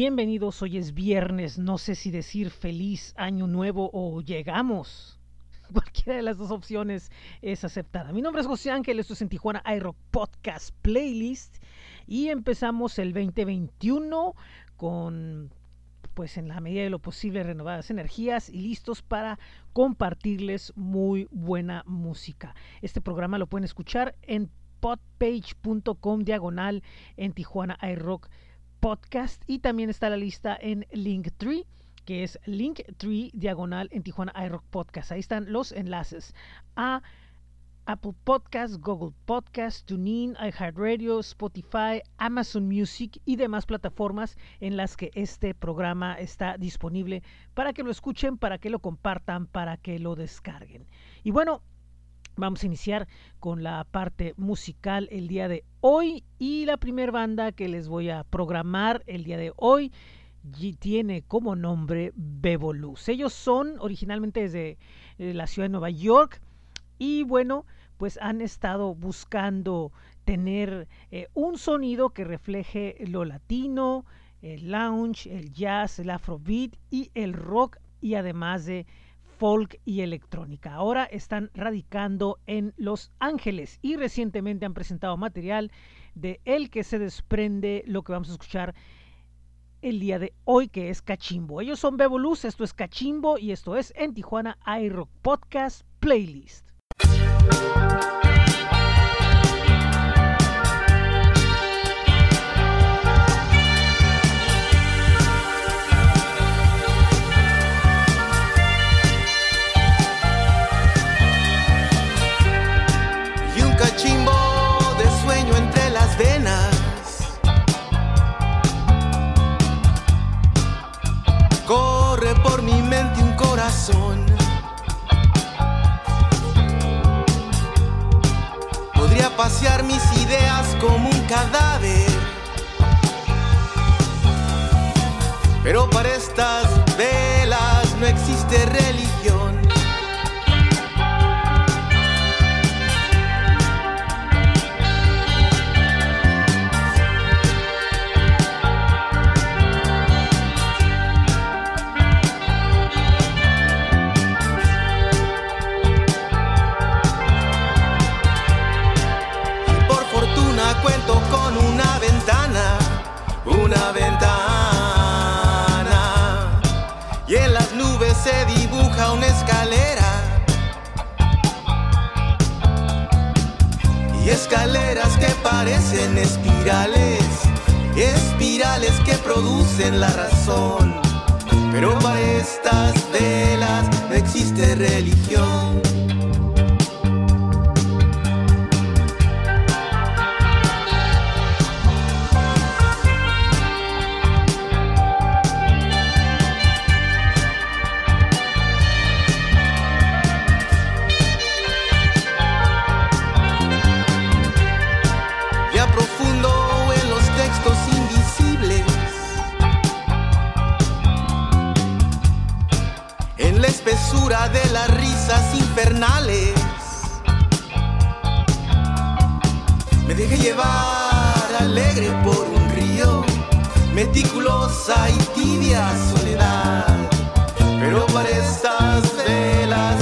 Bienvenidos, hoy es viernes, no sé si decir feliz año nuevo o llegamos. Cualquiera de las dos opciones es aceptada. Mi nombre es José Ángel, esto es en Tijuana iRock Podcast Playlist y empezamos el 2021 con pues en la medida de lo posible renovadas energías y listos para compartirles muy buena música. Este programa lo pueden escuchar en podpage.com diagonal en Tijuana iRock y también está la lista en Linktree que es Linktree diagonal en Tijuana iRock Podcast. Ahí están los enlaces a Apple Podcast, Google Podcast, TuneIn, iHeartRadio, Spotify, Amazon Music y demás plataformas en las que este programa está disponible para que lo escuchen, para que lo compartan, para que lo descarguen. Y bueno, Vamos a iniciar con la parte musical el día de hoy y la primera banda que les voy a programar el día de hoy tiene como nombre Bevoluz. Ellos son originalmente desde eh, la ciudad de Nueva York y bueno, pues han estado buscando tener eh, un sonido que refleje lo latino, el lounge, el jazz, el afrobeat y el rock y además de folk y electrónica. Ahora están radicando en Los Ángeles y recientemente han presentado material de el que se desprende lo que vamos a escuchar el día de hoy, que es Cachimbo. Ellos son Beboluz, esto es Cachimbo y esto es en Tijuana iRock Podcast Playlist. Pasear mis ideas como un cadáver. Pero para estas velas no existe religión. Escaleras que parecen espirales espirales que producen la razón. Pero para estas velas no existe religión de las risas infernales. Me dejé llevar alegre por un río, meticulosa y tibia soledad. Pero para estas velas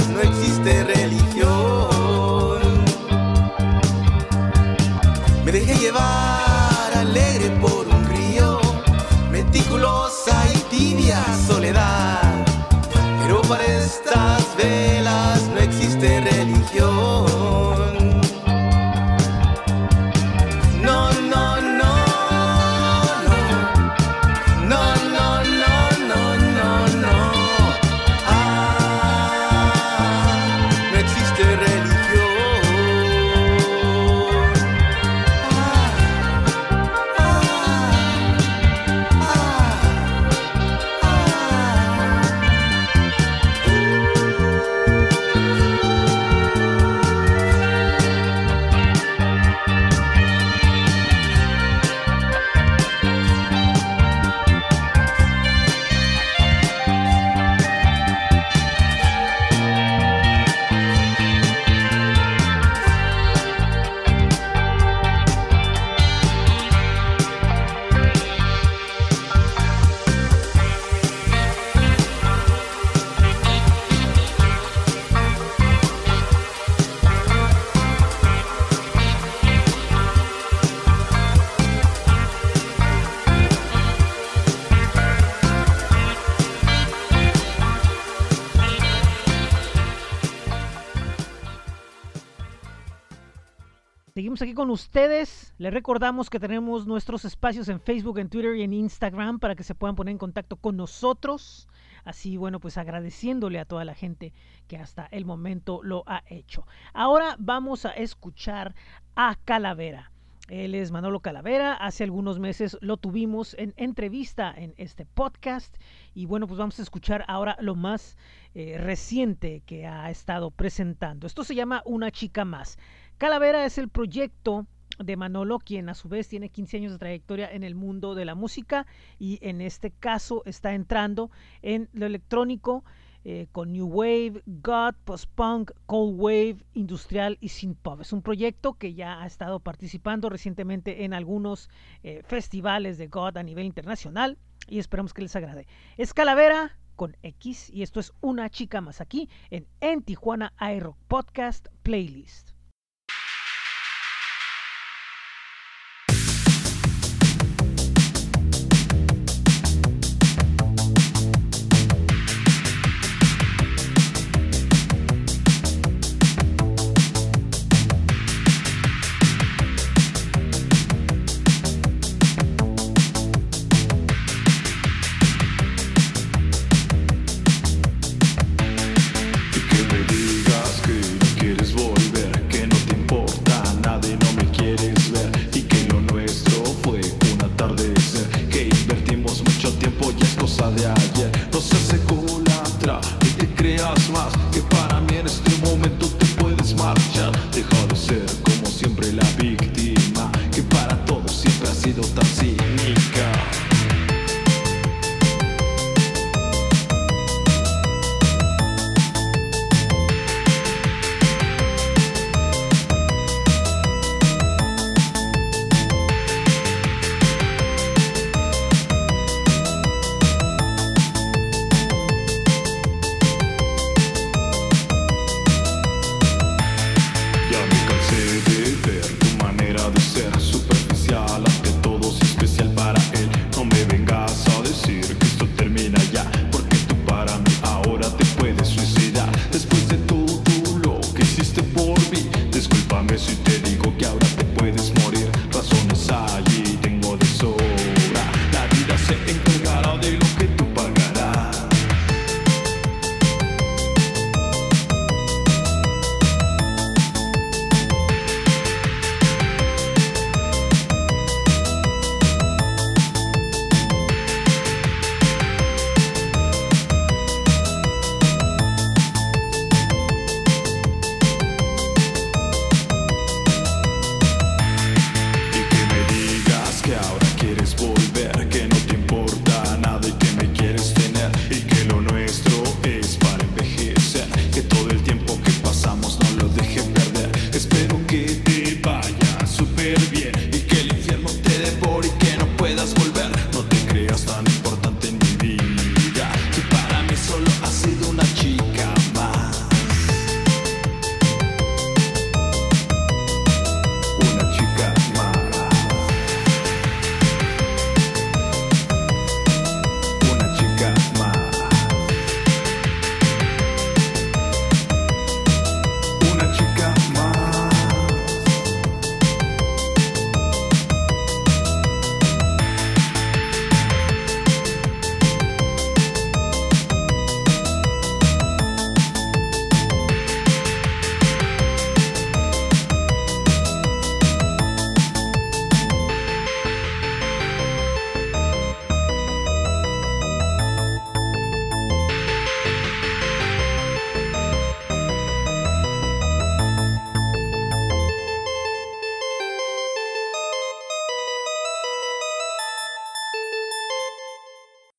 con ustedes. Les recordamos que tenemos nuestros espacios en Facebook, en Twitter y en Instagram para que se puedan poner en contacto con nosotros. Así, bueno, pues agradeciéndole a toda la gente que hasta el momento lo ha hecho. Ahora vamos a escuchar a Calavera. Él es Manolo Calavera. Hace algunos meses lo tuvimos en entrevista en este podcast. Y bueno, pues vamos a escuchar ahora lo más eh, reciente que ha estado presentando. Esto se llama Una chica más. Calavera es el proyecto de Manolo, quien a su vez tiene 15 años de trayectoria en el mundo de la música y en este caso está entrando en lo electrónico eh, con New Wave, God, Post-Punk, Cold Wave, Industrial y Synth Pop. Es un proyecto que ya ha estado participando recientemente en algunos eh, festivales de God a nivel internacional y esperamos que les agrade. Es Calavera con X y esto es una chica más aquí en En Tijuana iRock Podcast Playlist.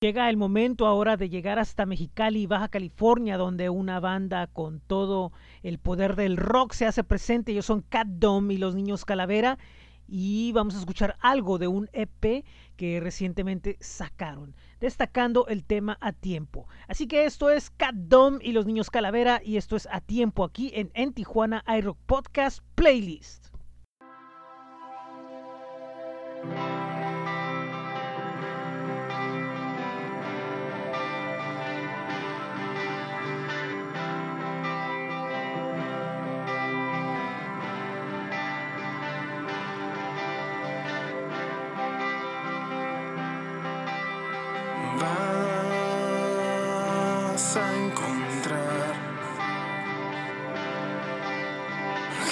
Llega el momento ahora de llegar hasta Mexicali, Baja California, donde una banda con todo el poder del rock se hace presente. Ellos son Cat Dome y los Niños Calavera. Y vamos a escuchar algo de un EP que recientemente sacaron, destacando el tema a tiempo. Así que esto es Cat Dome y los Niños Calavera y esto es a tiempo aquí en En Tijuana iRock Podcast Playlist.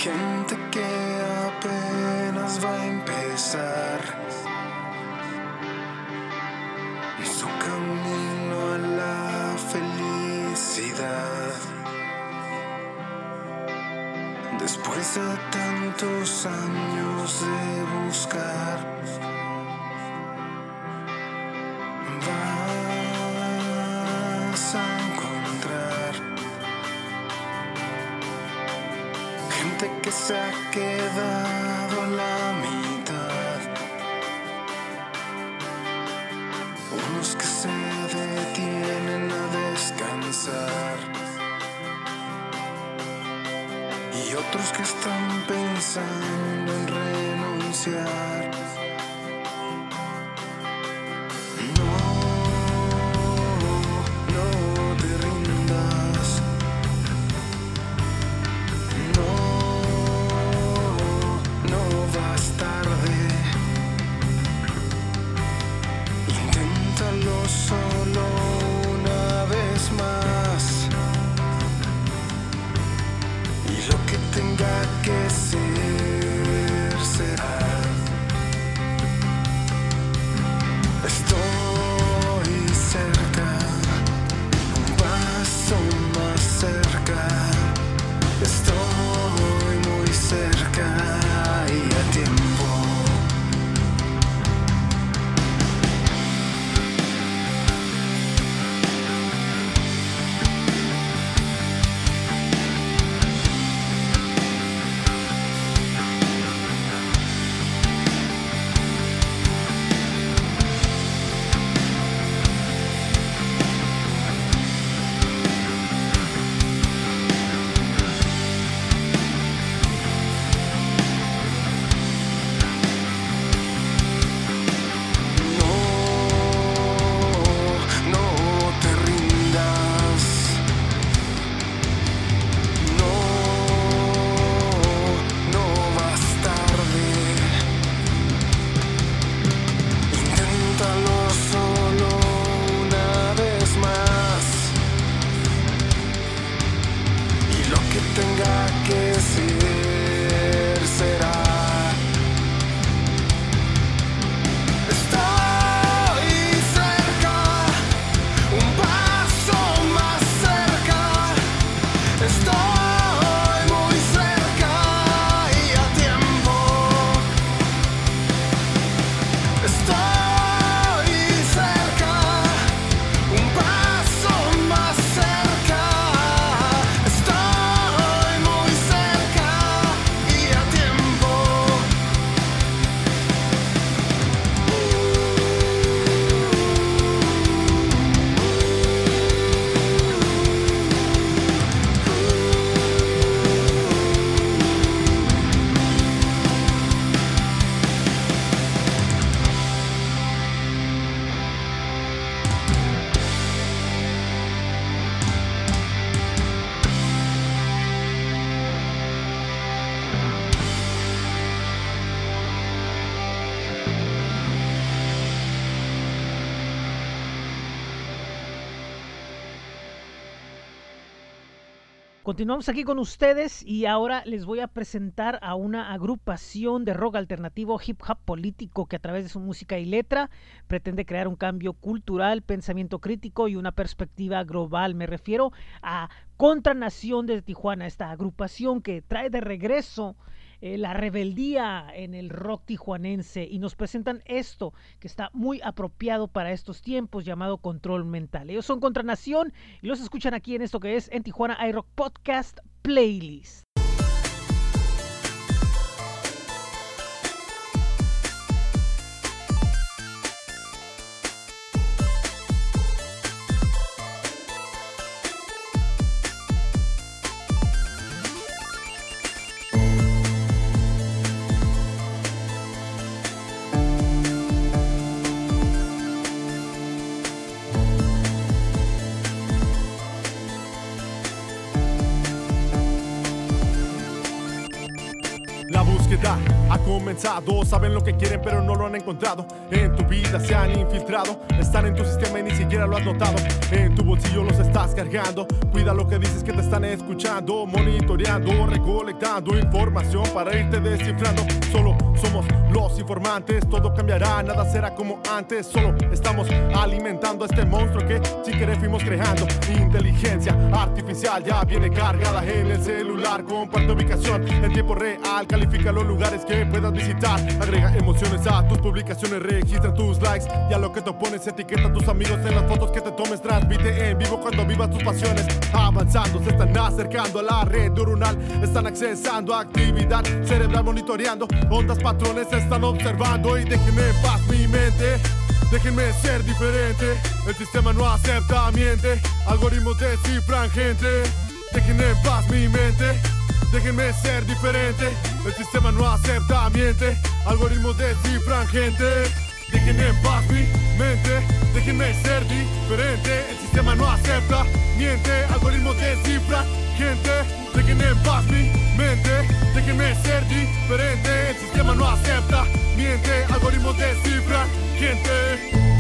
Gente que apenas va a empezar su camino a la felicidad. Después de tantos años de buscar, Continuamos aquí con ustedes y ahora les voy a presentar a una agrupación de rock alternativo hip hop político que a través de su música y letra pretende crear un cambio cultural, pensamiento crítico y una perspectiva global. Me refiero a Contranación de Tijuana, esta agrupación que trae de regreso eh, la rebeldía en el rock tijuanense y nos presentan esto que está muy apropiado para estos tiempos llamado control mental. Ellos son Contranación y los escuchan aquí en esto que es en Tijuana iRock Podcast Playlist. Saben lo que quieren, pero no lo han encontrado. En tu vida se han infiltrado. Están en tu sistema y ni siquiera lo has notado. En tu bolsillo los estás cargando. Cuida lo que dices que te están escuchando. Monitoreando, recolectando información para irte descifrando. Solo somos los informantes. Todo cambiará, nada será como antes. Solo estamos alimentando a este monstruo que si querés fuimos creando. Inteligencia artificial ya viene cargada en el celular. Comparte ubicación en tiempo real. Califica los lugares que puedas visitar. Agrega emociones a tus publicaciones. Registra tus likes. Y a lo que te pones, etiqueta a tus amigos en las fotos que te tomes. Transmite en vivo cuando vivas tus pasiones. Avanzando, se están acercando a la red neuronal. Están accesando actividad cerebral, monitoreando ondas, patrones. Están observando y déjenme en paz mi mente. Déjenme ser diferente. El sistema no acepta, miente. Algoritmos descifran gente. Déjenme en paz mi mente. Déjenme ser diferente. El sistema no acepta, miente. Algoritmos descifran gente. Déjenme en paz mi mente. Déjenme ser diferente. El sistema no acepta, miente. Algoritmos descifran gente. Déjenme en paz mi mente. Déjenme ser diferente. Sistema no acepta, miente. Algoritmos descifran gente.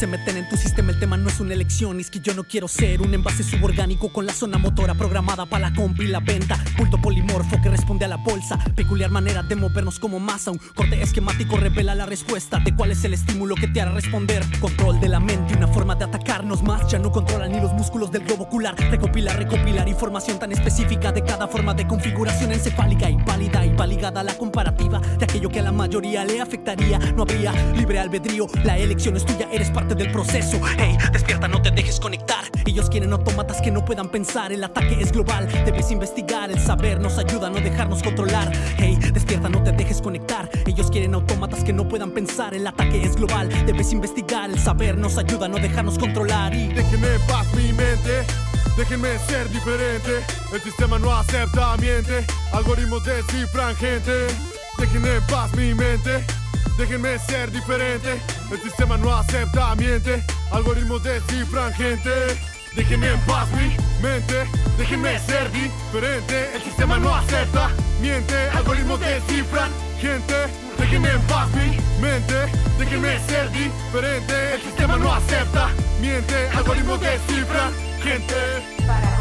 Se meten en tu sistema, el tema no es una elección, es que yo no quiero ser un envase suborgánico con la zona motora programada para la compra y la venta, culto polimorfo que responde a la bolsa, peculiar manera de movernos como masa, un corte esquemático revela la respuesta de cuál es el estímulo que te hará responder, control de la mente, una forma de atacarnos más, ya no controlan ni los músculos del globo ocular, recopilar, recopilar información tan específica de cada forma de configuración encefálica y válida y va ligada a la comparativa de aquello que a la mayoría le afectaría, no habría libre albedrío, la elección es tuya, eres parte del proceso. Hey, despierta, no te dejes conectar. Ellos quieren autómatas que no puedan pensar. El ataque es global, debes investigar. El saber nos ayuda a no dejarnos controlar. Hey, despierta, no te dejes conectar. Ellos quieren autómatas que no puedan pensar. El ataque es global, debes investigar. El saber nos ayuda a no dejarnos controlar. Y Déjenme en paz mi mente. Déjenme ser diferente. El sistema no acepta, miente. Algoritmos descifran gente. Déjenme en paz mi mente. Déjenme ser diferente. El sistema no acepta, miente. Algoritmos descifran gente. Déjenme en paz mi mente. Déjenme ser diferente. El sistema no acepta, miente. Algoritmos descifran gente. Déjenme en paz mi mente. Déjenme ser diferente. El sistema no acepta, miente. Algoritmos descifran gente.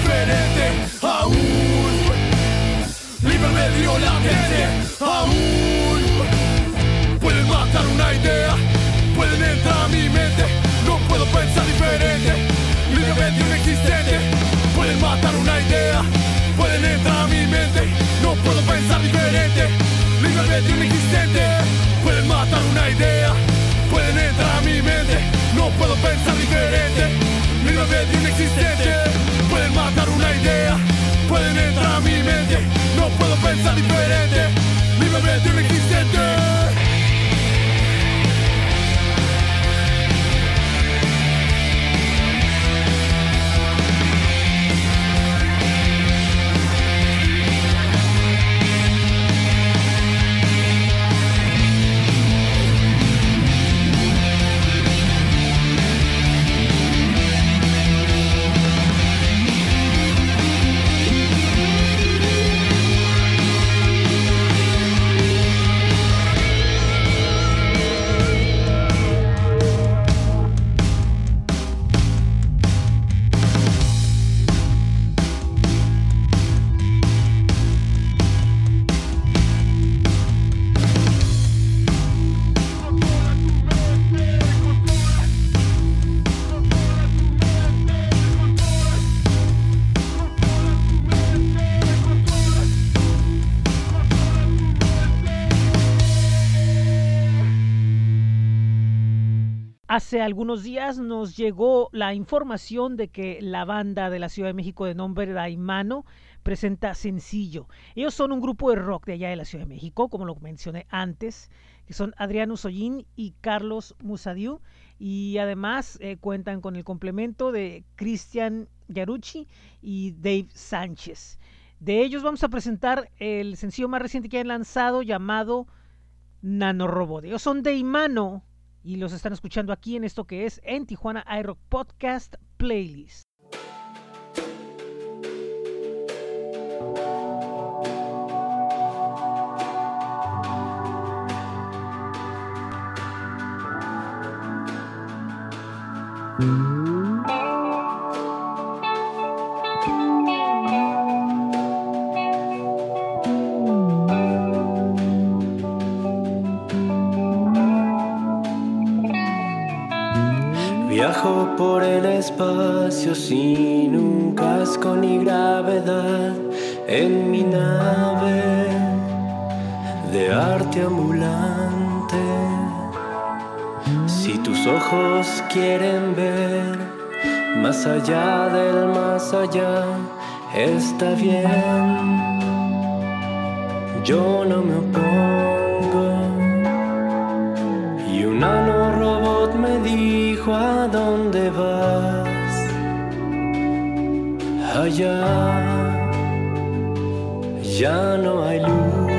Diferente aún. Libre medio latente aún. Pueden matar una idea. Pueden entrar a mi mente. No puedo pensar diferente. Libre medio inexistente. Pueden matar una idea. Pueden entrar a mi mente. No puedo pensar diferente. Libre medio inexistente. Pueden matar una idea. Pueden entrar a mi mente. No puedo pensar diferente. Libre medio inexistente. Pueden matar una idea. Pueden entrar a mi mente. No puedo pensar diferente. Libre medio inexistente. Hace algunos días nos llegó la información de que la banda de la Ciudad de México de nombre Daimano presenta Sencillo. Ellos son un grupo de rock de allá de la Ciudad de México, como lo mencioné antes, que son Adriano Sollín y Carlos Musadiu. Y además eh, cuentan con el complemento de Cristian Yarucci y Dave Sánchez. De ellos vamos a presentar el sencillo más reciente que han lanzado llamado Nanorobot. Ellos son de Imano y los están escuchando aquí en esto que es en Tijuana iRock Podcast Playlist. Viajo por el espacio sin un casco ni gravedad en mi nave de arte ambulante. Si tus ojos quieren ver más allá del más allá, está bien. Yo no me opongo. Allá ya no hay luz.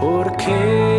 ¿Por qué?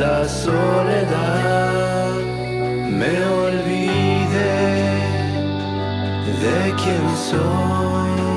La soledad me olvide de quién soy.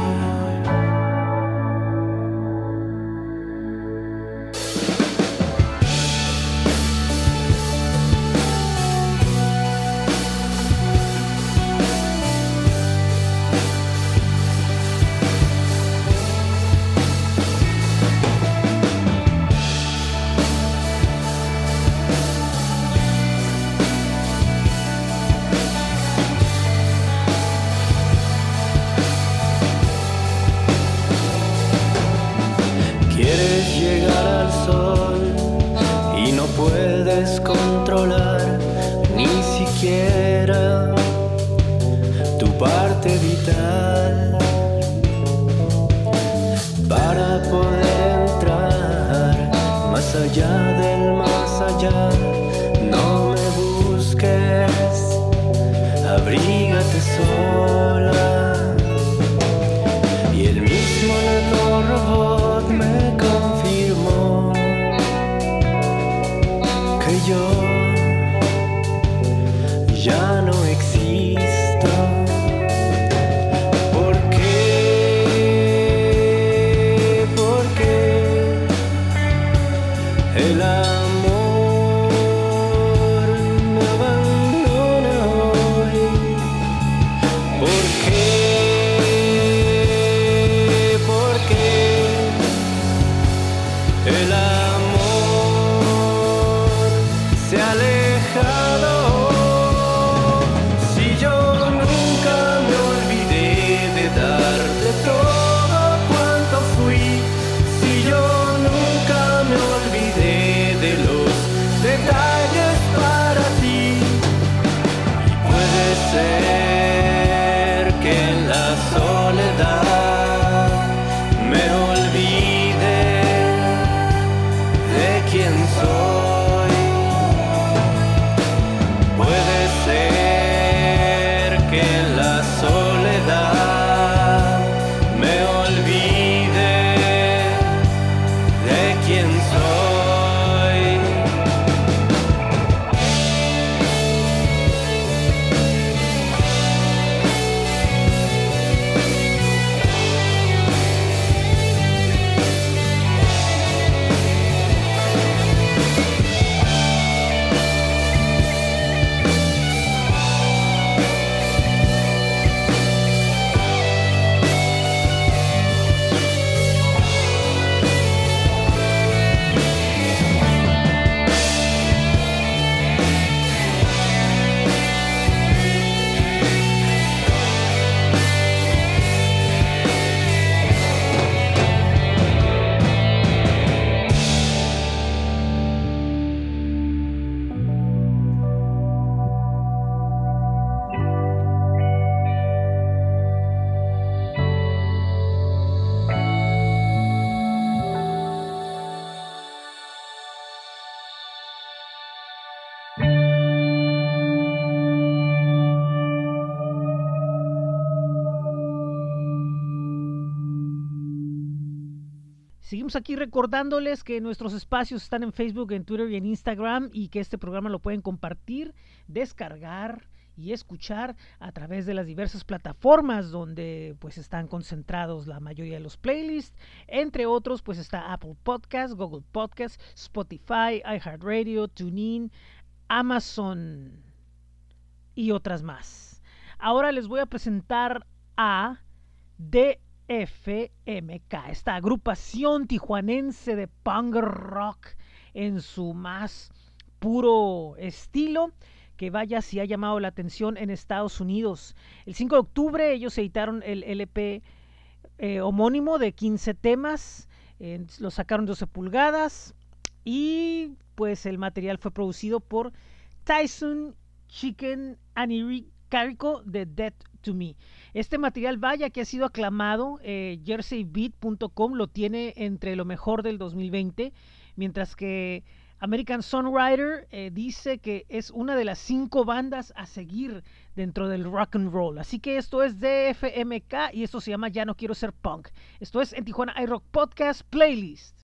Aquí recordándoles que nuestros espacios están en Facebook, en Twitter y en Instagram y que este programa lo pueden compartir, descargar y escuchar a través de las diversas plataformas donde pues están concentrados la mayoría de los playlists. Entre otros pues está Apple Podcast, Google Podcast, Spotify, iHeartRadio, TuneIn, Amazon y otras más. Ahora les voy a presentar a DFMK, esta agrupación tijuanense de punk rock en su más puro estilo que vaya si ha llamado la atención en Estados Unidos. El 5 de octubre ellos editaron el LP eh, homónimo de 15 temas, eh, lo sacaron 12 pulgadas y pues el material fue producido por Tyson Chicken Aniri Carico de Dead to Me. Este material, vaya que ha sido aclamado, eh, jerseybeat.com lo tiene entre lo mejor del 2020, mientras que American Songwriter eh, dice que es una de las cinco bandas a seguir dentro del rock and roll. Así que esto es DFMK y esto se llama Ya no quiero ser punk. Esto es en Tijuana iRock Podcast Playlist.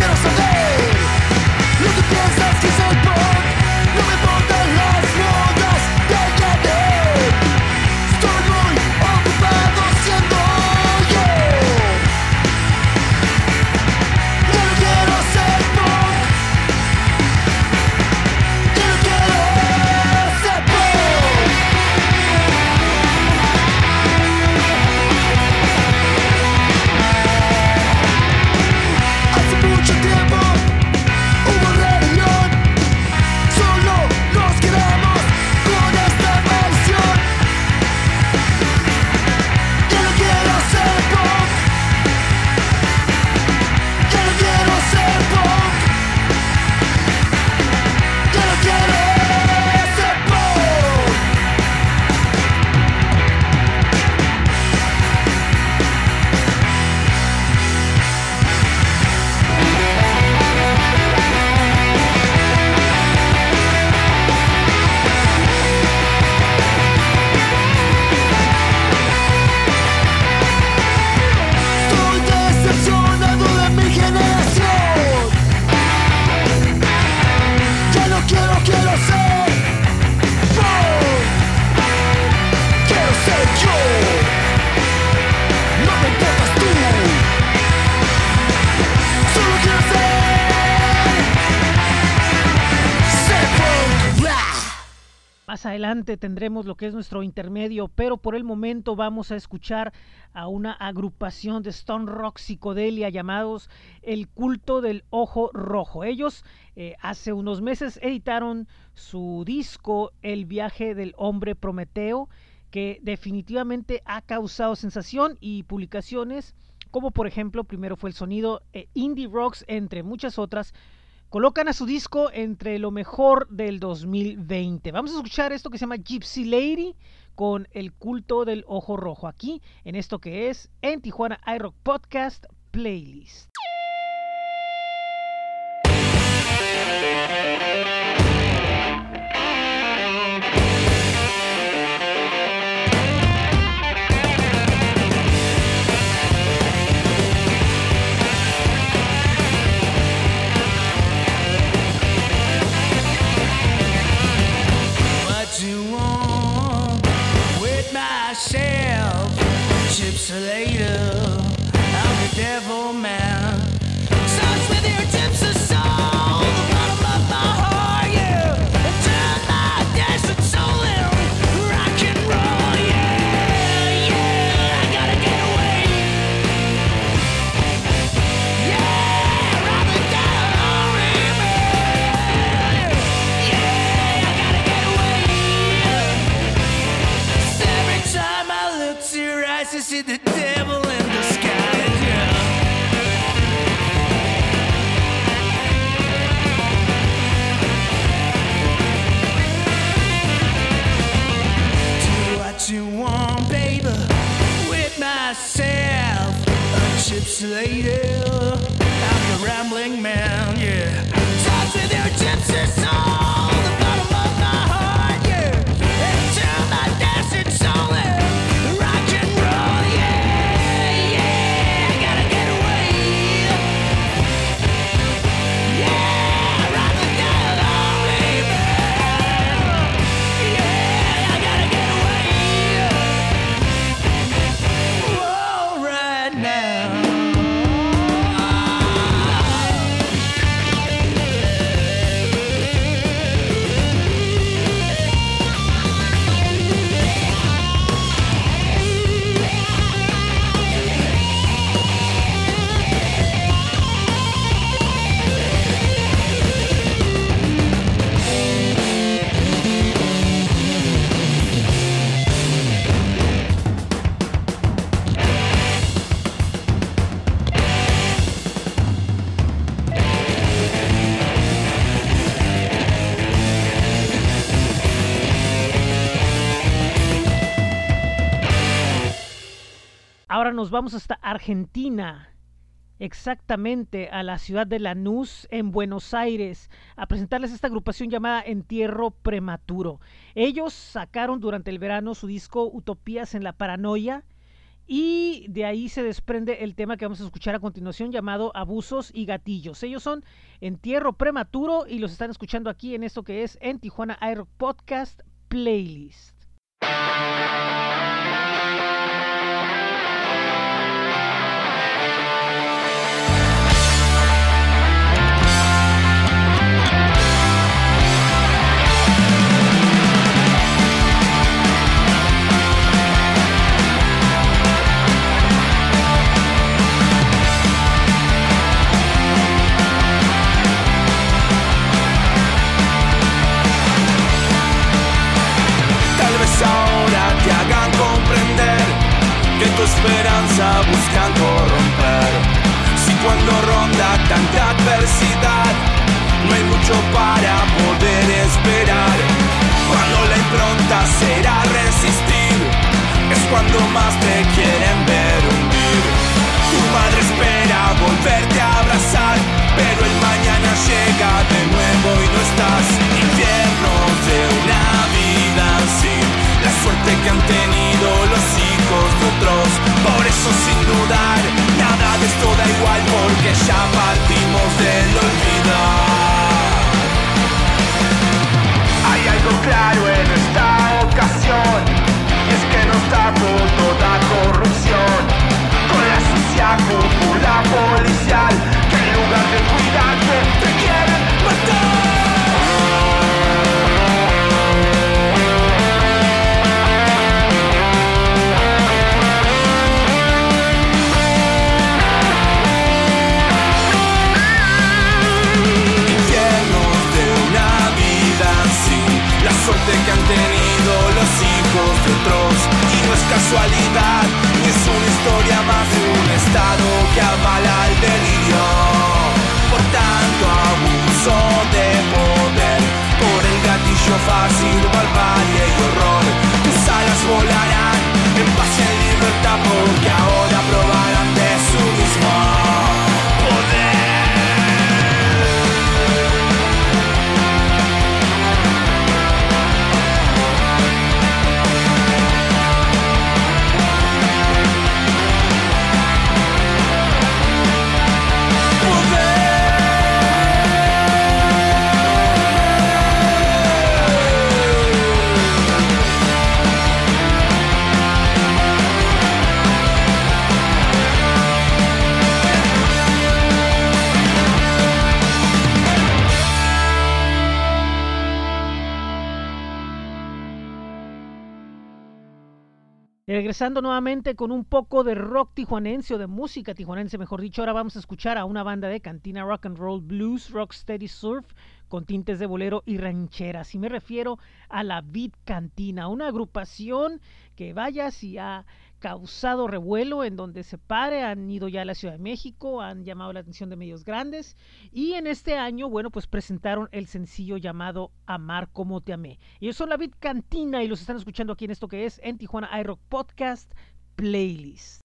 Ni quiero saber lo que piensas que soy Adelante tendremos lo que es nuestro intermedio, pero por el momento vamos a escuchar a una agrupación de Stone Rock psicodelia llamados El Culto del Ojo Rojo. Ellos eh, hace unos meses editaron su disco El Viaje del Hombre Prometeo, que definitivamente ha causado sensación y publicaciones como por ejemplo primero fue el sonido eh, Indie Rocks entre muchas otras colocan a su disco entre lo mejor del 2020. Vamos a escuchar esto que se llama Gypsy Lady con el culto del ojo rojo aquí en esto que es en Tijuana iRock Podcast Playlist. Later, I'm the devil man. did it. Nos vamos hasta Argentina, exactamente a la ciudad de Lanús, en Buenos Aires, a presentarles esta agrupación llamada Entierro Prematuro. Ellos sacaron durante el verano su disco Utopías en la Paranoia y de ahí se desprende el tema que vamos a escuchar a continuación llamado Abusos y Gatillos. Ellos son Entierro Prematuro y los están escuchando aquí en esto que es en Tijuana Air Podcast Playlist. Esperanza buscan corromper. Si cuando ronda tanta adversidad, no hay mucho para poder esperar. Cuando la impronta será resistir, es cuando más te quieren ver hundir. Tu madre espera volverte a abrazar, pero el mañana llega de nuevo y no estás. Infiernos de una vida sin la suerte que han tenido los hijos de otros. Por eso sin dudar, nada de esto da igual porque ya partimos del olvido. Hay algo claro en esta ocasión, y es que nos tapó toda corrupción. Con la sucia cúpula policial, que en lugar de cuidarte que han tenido los hijos de otros y no es casualidad ni es una historia más de un estado que avala el delirio. Por tanto abuso de poder. Por el gatillo fácil barbarie y horror. Tus alas volarán en paz y en libertad porque ahora Regresando nuevamente con un poco de rock tijuanense o de música tijuanense, mejor dicho, ahora vamos a escuchar a una banda de cantina rock and roll blues, rocksteady surf con tintes de bolero y rancheras. Y me refiero a la Beat Cantina, una agrupación que vaya si ha causado revuelo en donde se pare, han ido ya a la Ciudad de México, han llamado la atención de medios grandes y en este año, bueno, pues presentaron el sencillo llamado Amar como te amé. Ellos son la Beat Cantina y los están escuchando aquí en esto que es en Tijuana iRock Podcast Playlist.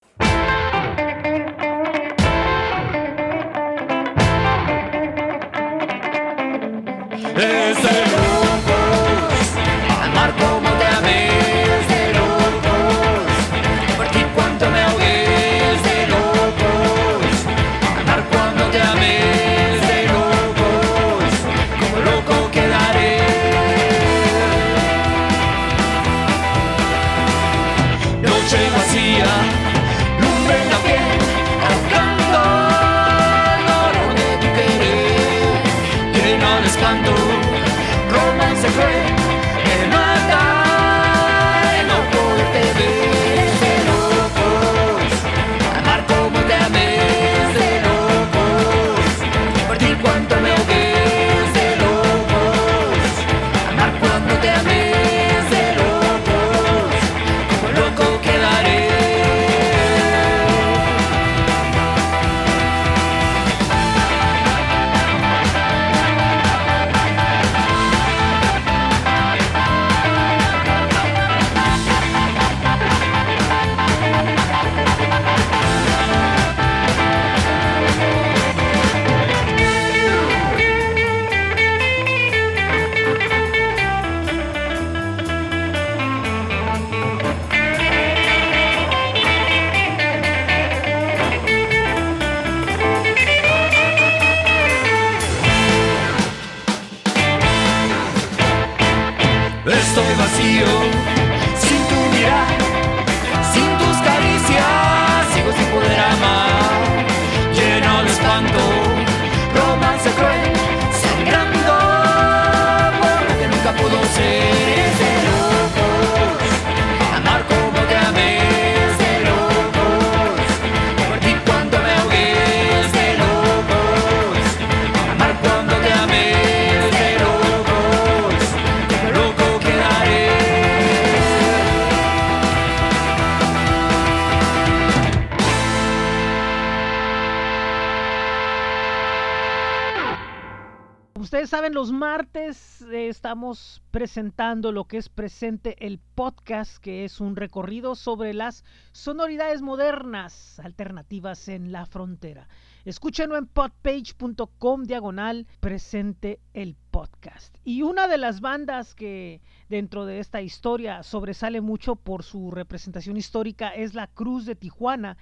Presentando lo que es presente el podcast, que es un recorrido sobre las sonoridades modernas alternativas en la frontera. Escúchenlo en podpage.com diagonal presente el podcast. Y una de las bandas que dentro de esta historia sobresale mucho por su representación histórica es la Cruz de Tijuana,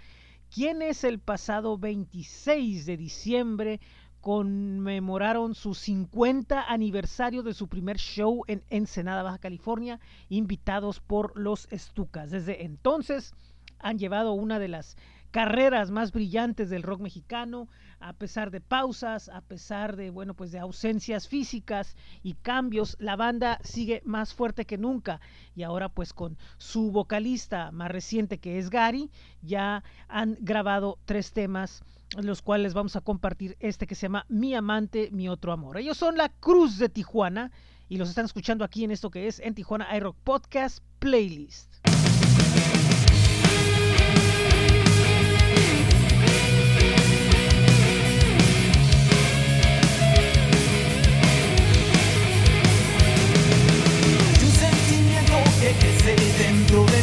quienes el pasado 26 de diciembre conmemoraron su 50 aniversario de su primer show en Ensenada, Baja California, invitados por los Estucas. Desde entonces han llevado una de las carreras más brillantes del rock mexicano, a pesar de pausas, a pesar de bueno, pues de ausencias físicas y cambios, la banda sigue más fuerte que nunca y ahora pues con su vocalista más reciente que es Gary, ya han grabado tres temas los cuales vamos a compartir este que se llama Mi amante, mi otro amor. Ellos son la Cruz de Tijuana y los están escuchando aquí en esto que es en Tijuana iRock Podcast Playlist. Sentimiento que crece dentro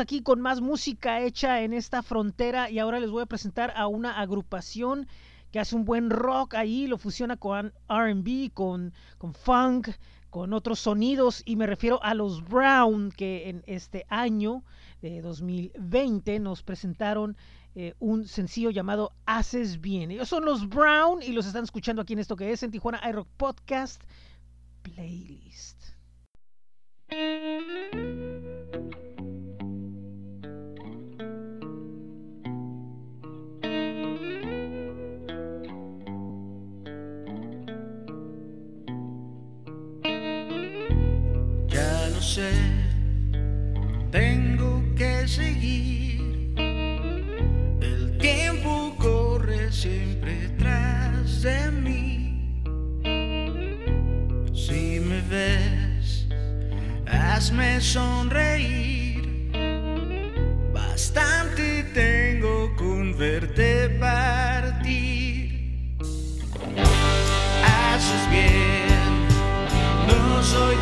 aquí con más música hecha en esta frontera y ahora les voy a presentar a una agrupación que hace un buen rock ahí, lo fusiona con RB, con, con funk, con otros sonidos y me refiero a los Brown que en este año de 2020 nos presentaron eh, un sencillo llamado Haces Bien. Ellos son los Brown y los están escuchando aquí en esto que es en Tijuana iRock Podcast Playlist. Tengo que seguir. El tiempo corre siempre tras de mí. Si me ves, hazme sonreír. Bastante tengo con verte partir. Haces bien, no soy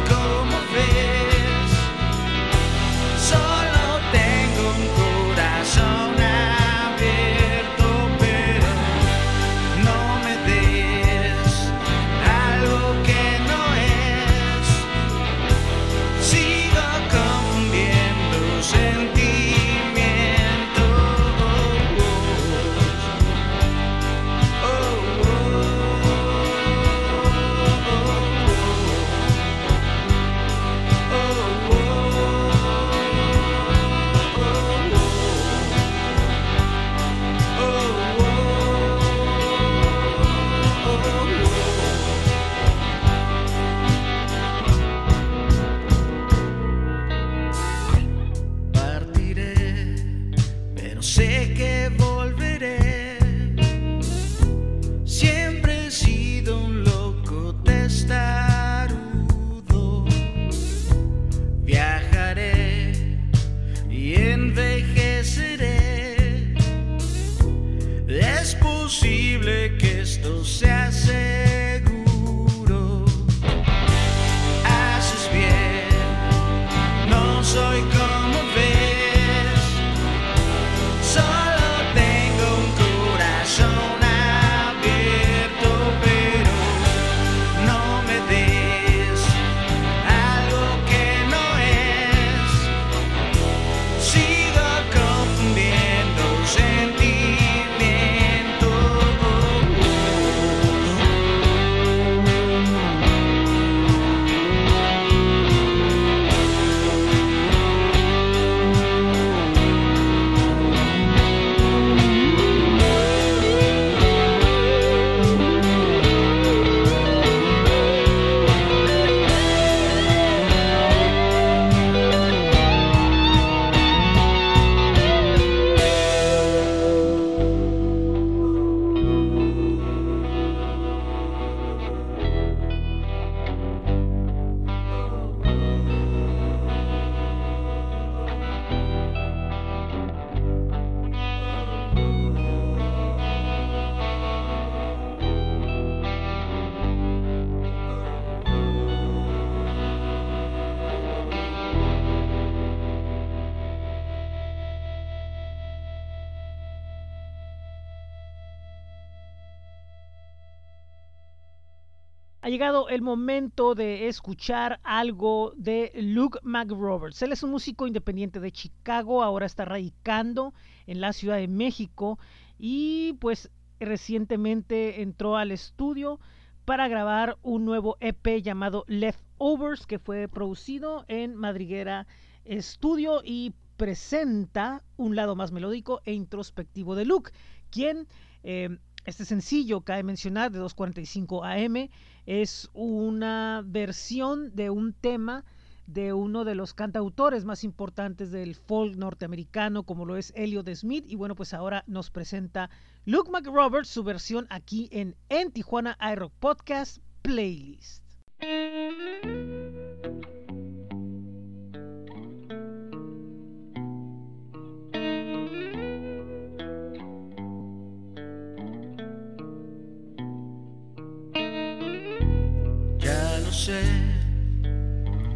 Ha llegado el momento de escuchar algo de Luke McRoberts. Él es un músico independiente de Chicago, ahora está radicando en la Ciudad de México y pues recientemente entró al estudio para grabar un nuevo EP llamado Leftovers que fue producido en Madriguera Studio y presenta un lado más melódico e introspectivo de Luke, quien eh, este sencillo, cabe mencionar, de 2.45 AM, es una versión de un tema de uno de los cantautores más importantes del folk norteamericano, como lo es Elliot Smith. Y bueno, pues ahora nos presenta Luke McRoberts su versión aquí en En Tijuana iRock Podcast Playlist.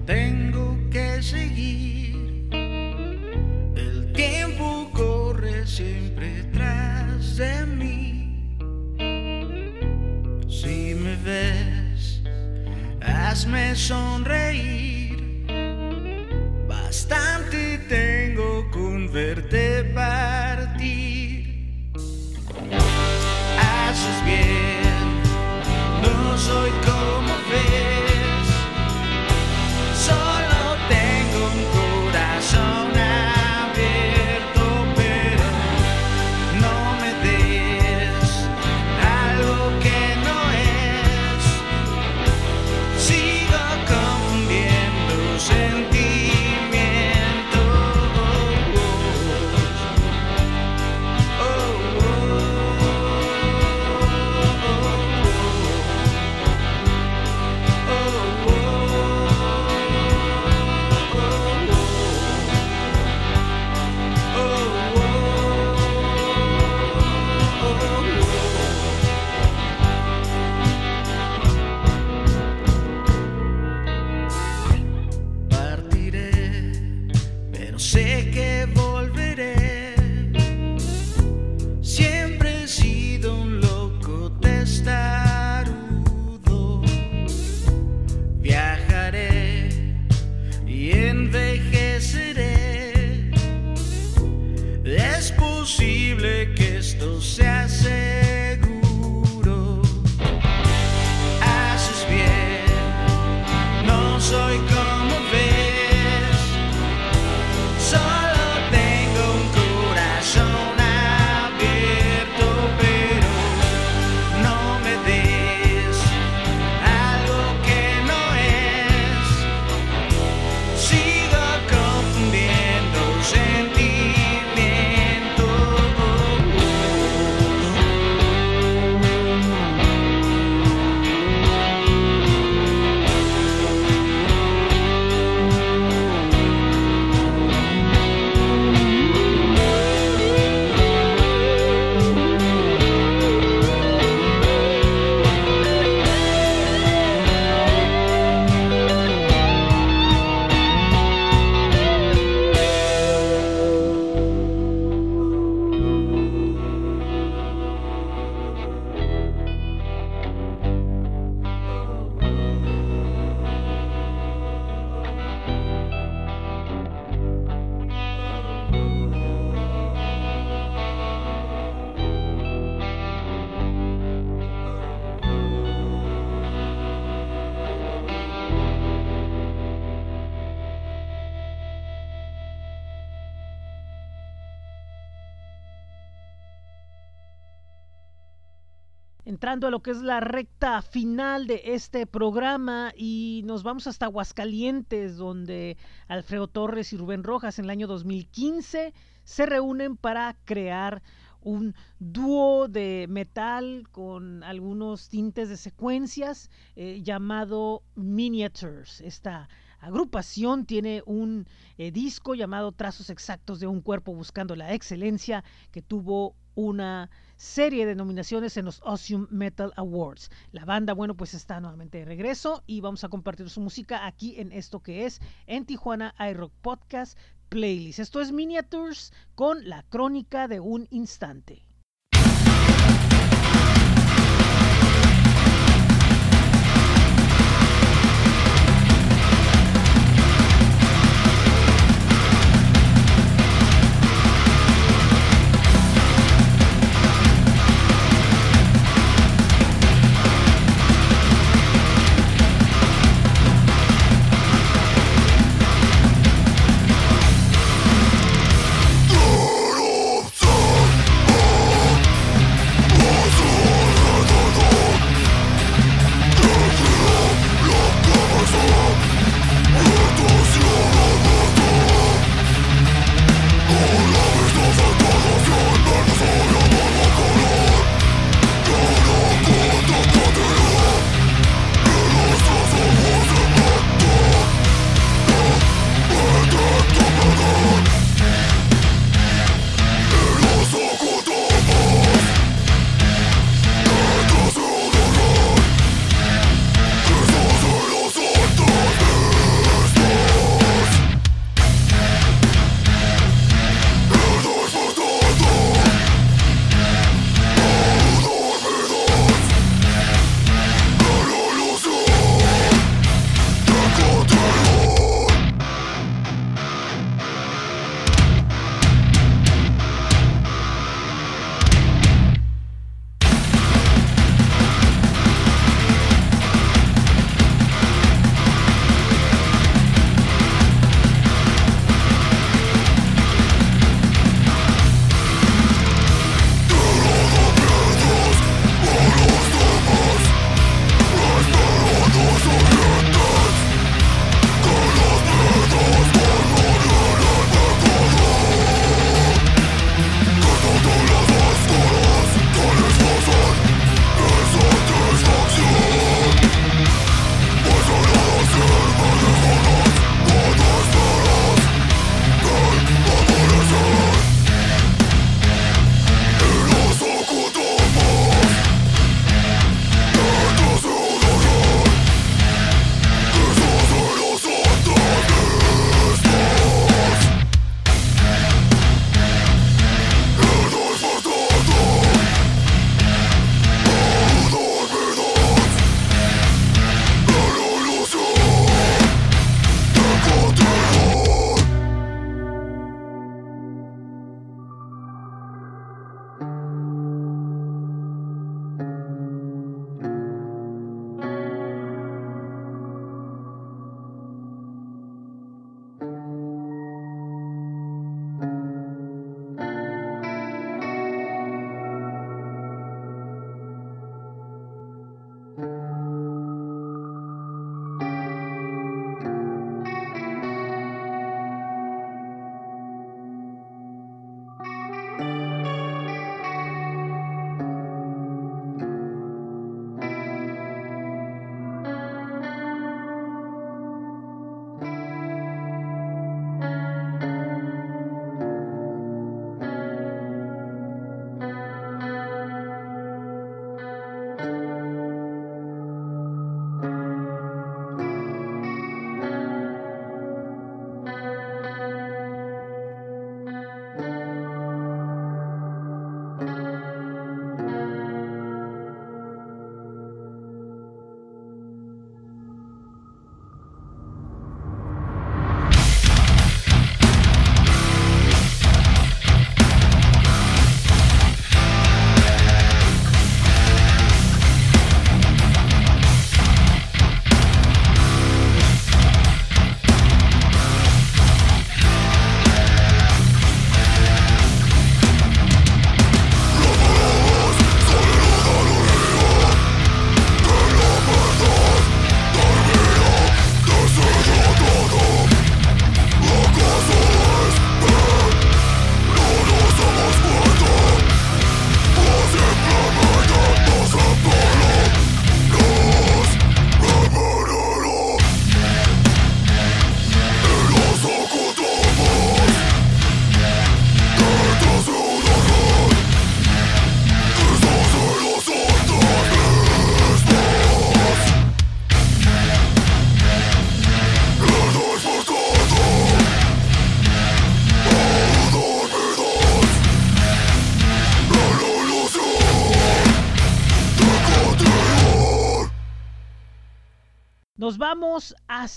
Tengo que seguir. El tiempo corre siempre tras de mí. Si me ves, hazme sonreír. Bastante tengo con verte partir. Entrando a lo que es la recta final de este programa y nos vamos hasta Aguascalientes, donde Alfredo Torres y Rubén Rojas en el año 2015 se reúnen para crear un dúo de metal con algunos tintes de secuencias eh, llamado Miniatures. Esta agrupación tiene un eh, disco llamado Trazos Exactos de un Cuerpo Buscando la Excelencia que tuvo una serie de nominaciones en los Awesome Metal Awards. La banda, bueno, pues está nuevamente de regreso y vamos a compartir su música aquí en esto que es en Tijuana iRock Podcast Playlist. Esto es Miniatures con la crónica de un instante.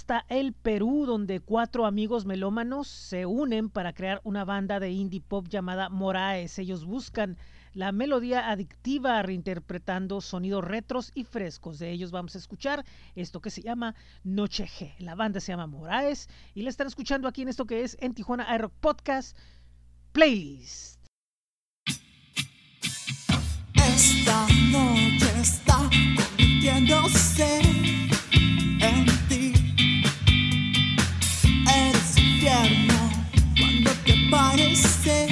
Hasta el Perú, donde cuatro amigos melómanos se unen para crear una banda de indie pop llamada Moraes. Ellos buscan la melodía adictiva reinterpretando sonidos retros y frescos. De ellos vamos a escuchar esto que se llama Noche G. La banda se llama Moraes y la están escuchando aquí en esto que es en Tijuana iRock Podcast Playlist. Esta noche está convirtiéndose say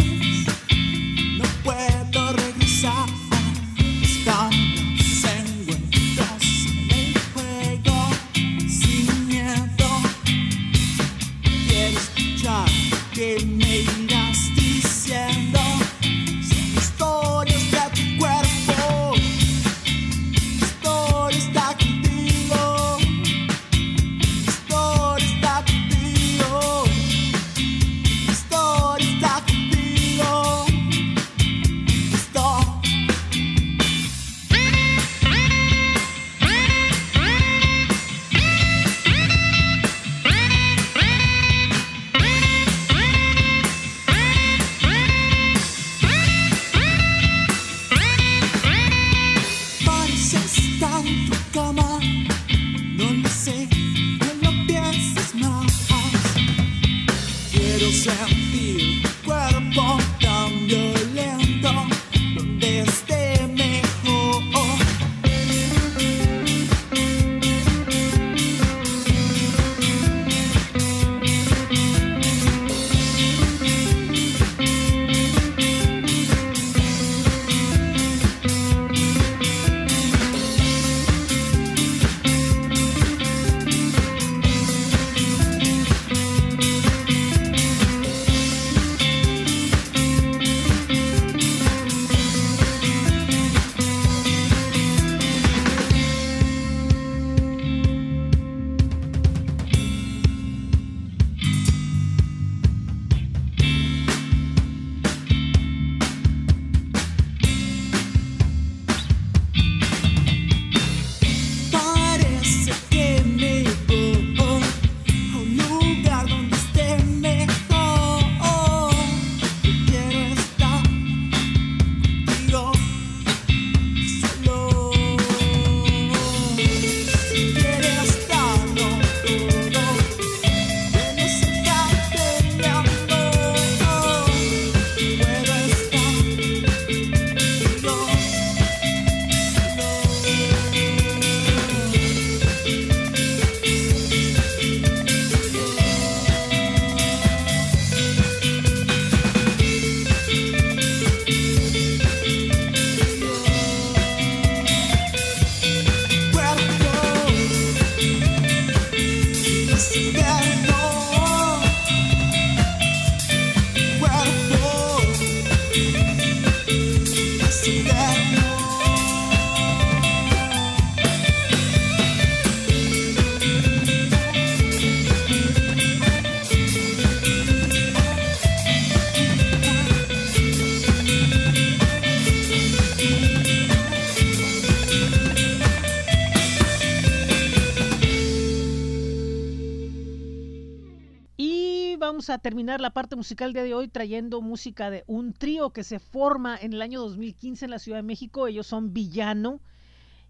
terminar la parte musical de hoy trayendo música de un trío que se forma en el año 2015 en la Ciudad de México. Ellos son Villano.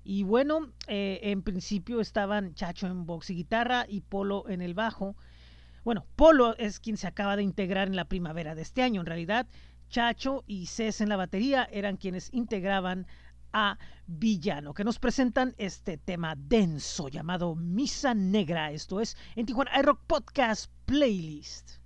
Y bueno, eh, en principio estaban Chacho en box y guitarra y Polo en el bajo. Bueno, Polo es quien se acaba de integrar en la primavera de este año. En realidad, Chacho y Cés en la batería eran quienes integraban a Villano, que nos presentan este tema denso llamado Misa Negra. Esto es en Tijuana iRock Podcast Playlist.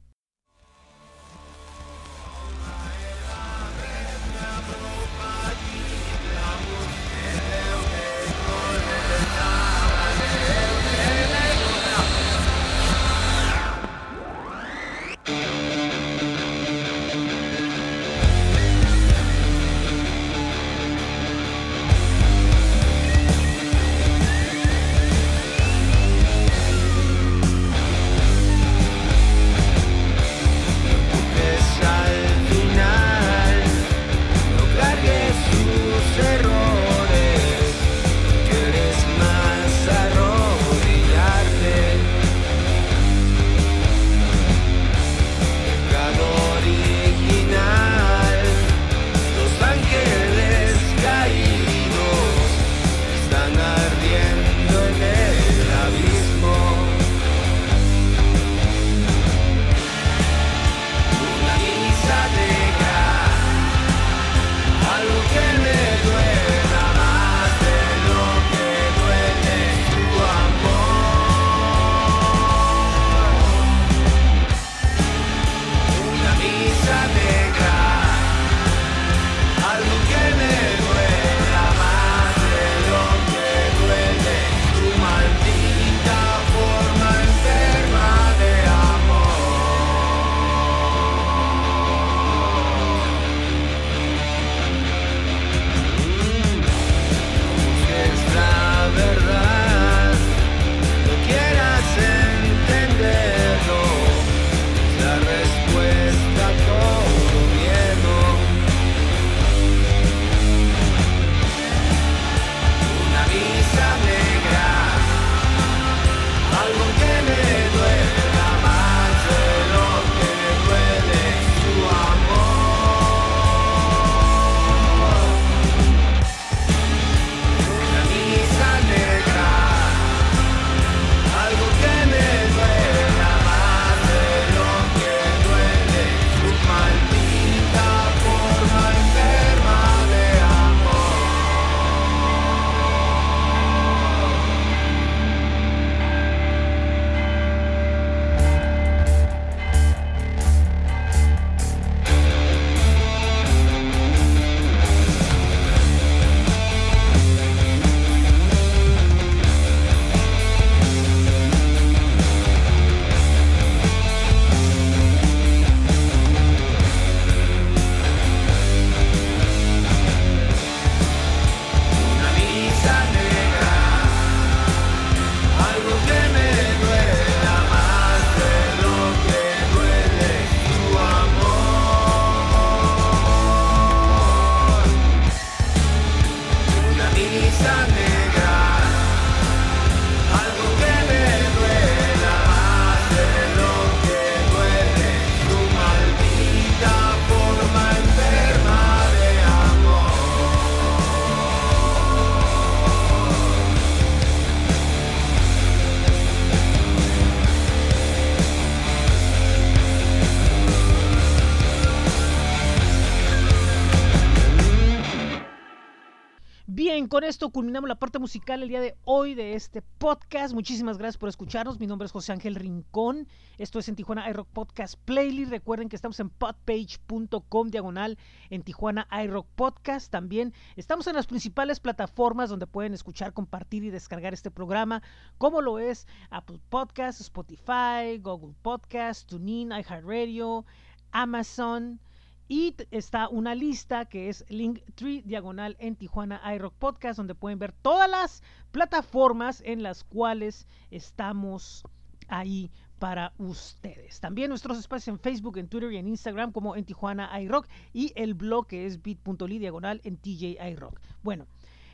Esto culminamos la parte musical el día de hoy de este podcast. Muchísimas gracias por escucharnos. Mi nombre es José Ángel Rincón. Esto es en Tijuana iRock Podcast Playlist. Recuerden que estamos en podpage.com diagonal en Tijuana iRock Podcast. También estamos en las principales plataformas donde pueden escuchar, compartir y descargar este programa, como lo es Apple Podcast, Spotify, Google Podcast, TuneIn, iHeartRadio, Amazon. Y está una lista que es Linktree diagonal en Tijuana iRock Podcast, donde pueden ver todas las plataformas en las cuales estamos ahí para ustedes. También nuestros espacios en Facebook, en Twitter y en Instagram como en Tijuana iRock y el blog que es bit.ly diagonal en TJ iRock. Bueno,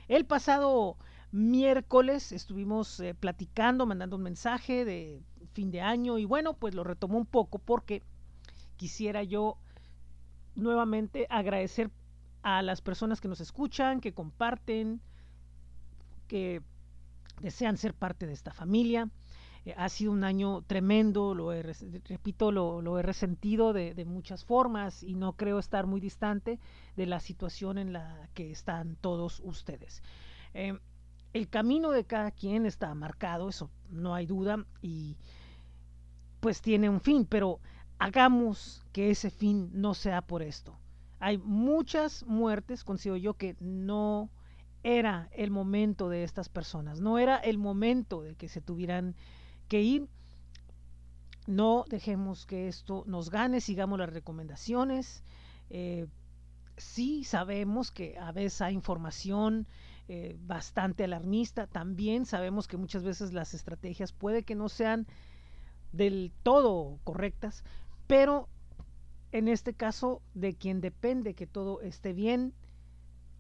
el pasado miércoles estuvimos eh, platicando, mandando un mensaje de fin de año y bueno, pues lo retomo un poco porque quisiera yo nuevamente agradecer a las personas que nos escuchan, que comparten, que desean ser parte de esta familia. Eh, ha sido un año tremendo, lo he, repito, lo, he resentido de, de muchas formas y no creo estar muy distante de la situación en la que están todos ustedes. Eh, el camino de cada quien está marcado, eso no hay duda, y pues tiene un fin, pero hagamos que ese fin no sea por esto. Hay muchas muertes, considero yo, que no era el momento de estas personas, no era el momento de que se tuvieran que ir. No dejemos que esto nos gane, sigamos las recomendaciones. Eh, sí sabemos que a veces hay información eh, bastante alarmista, también sabemos que muchas veces las estrategias puede que no sean del todo correctas, pero en este caso de quien depende que todo esté bien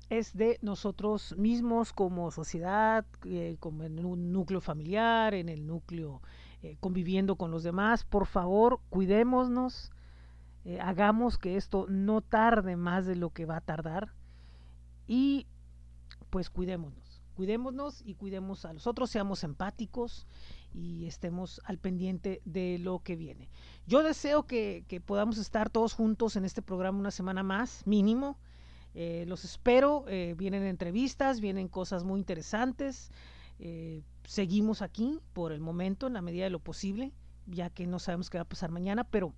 es de nosotros mismos como sociedad, eh, como en un núcleo familiar, en el núcleo eh, conviviendo con los demás. Por favor, cuidémonos, eh, hagamos que esto no tarde más de lo que va a tardar y pues cuidémonos, cuidémonos y cuidemos a los otros, seamos empáticos y estemos al pendiente de lo que viene. Yo deseo que, podamos estar todos juntos en este programa una semana más, mínimo. Eh, los espero, eh, vienen entrevistas, vienen cosas muy interesantes. Eh, seguimos aquí por el momento, en la medida de lo posible, ya que no sabemos qué va a pasar mañana, pero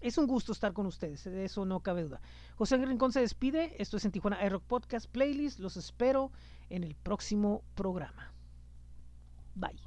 es un gusto estar con ustedes, de eso no cabe duda. José Rincón se despide, esto es en Tijuana iRock Podcast Playlist, los espero en el próximo programa. Bye.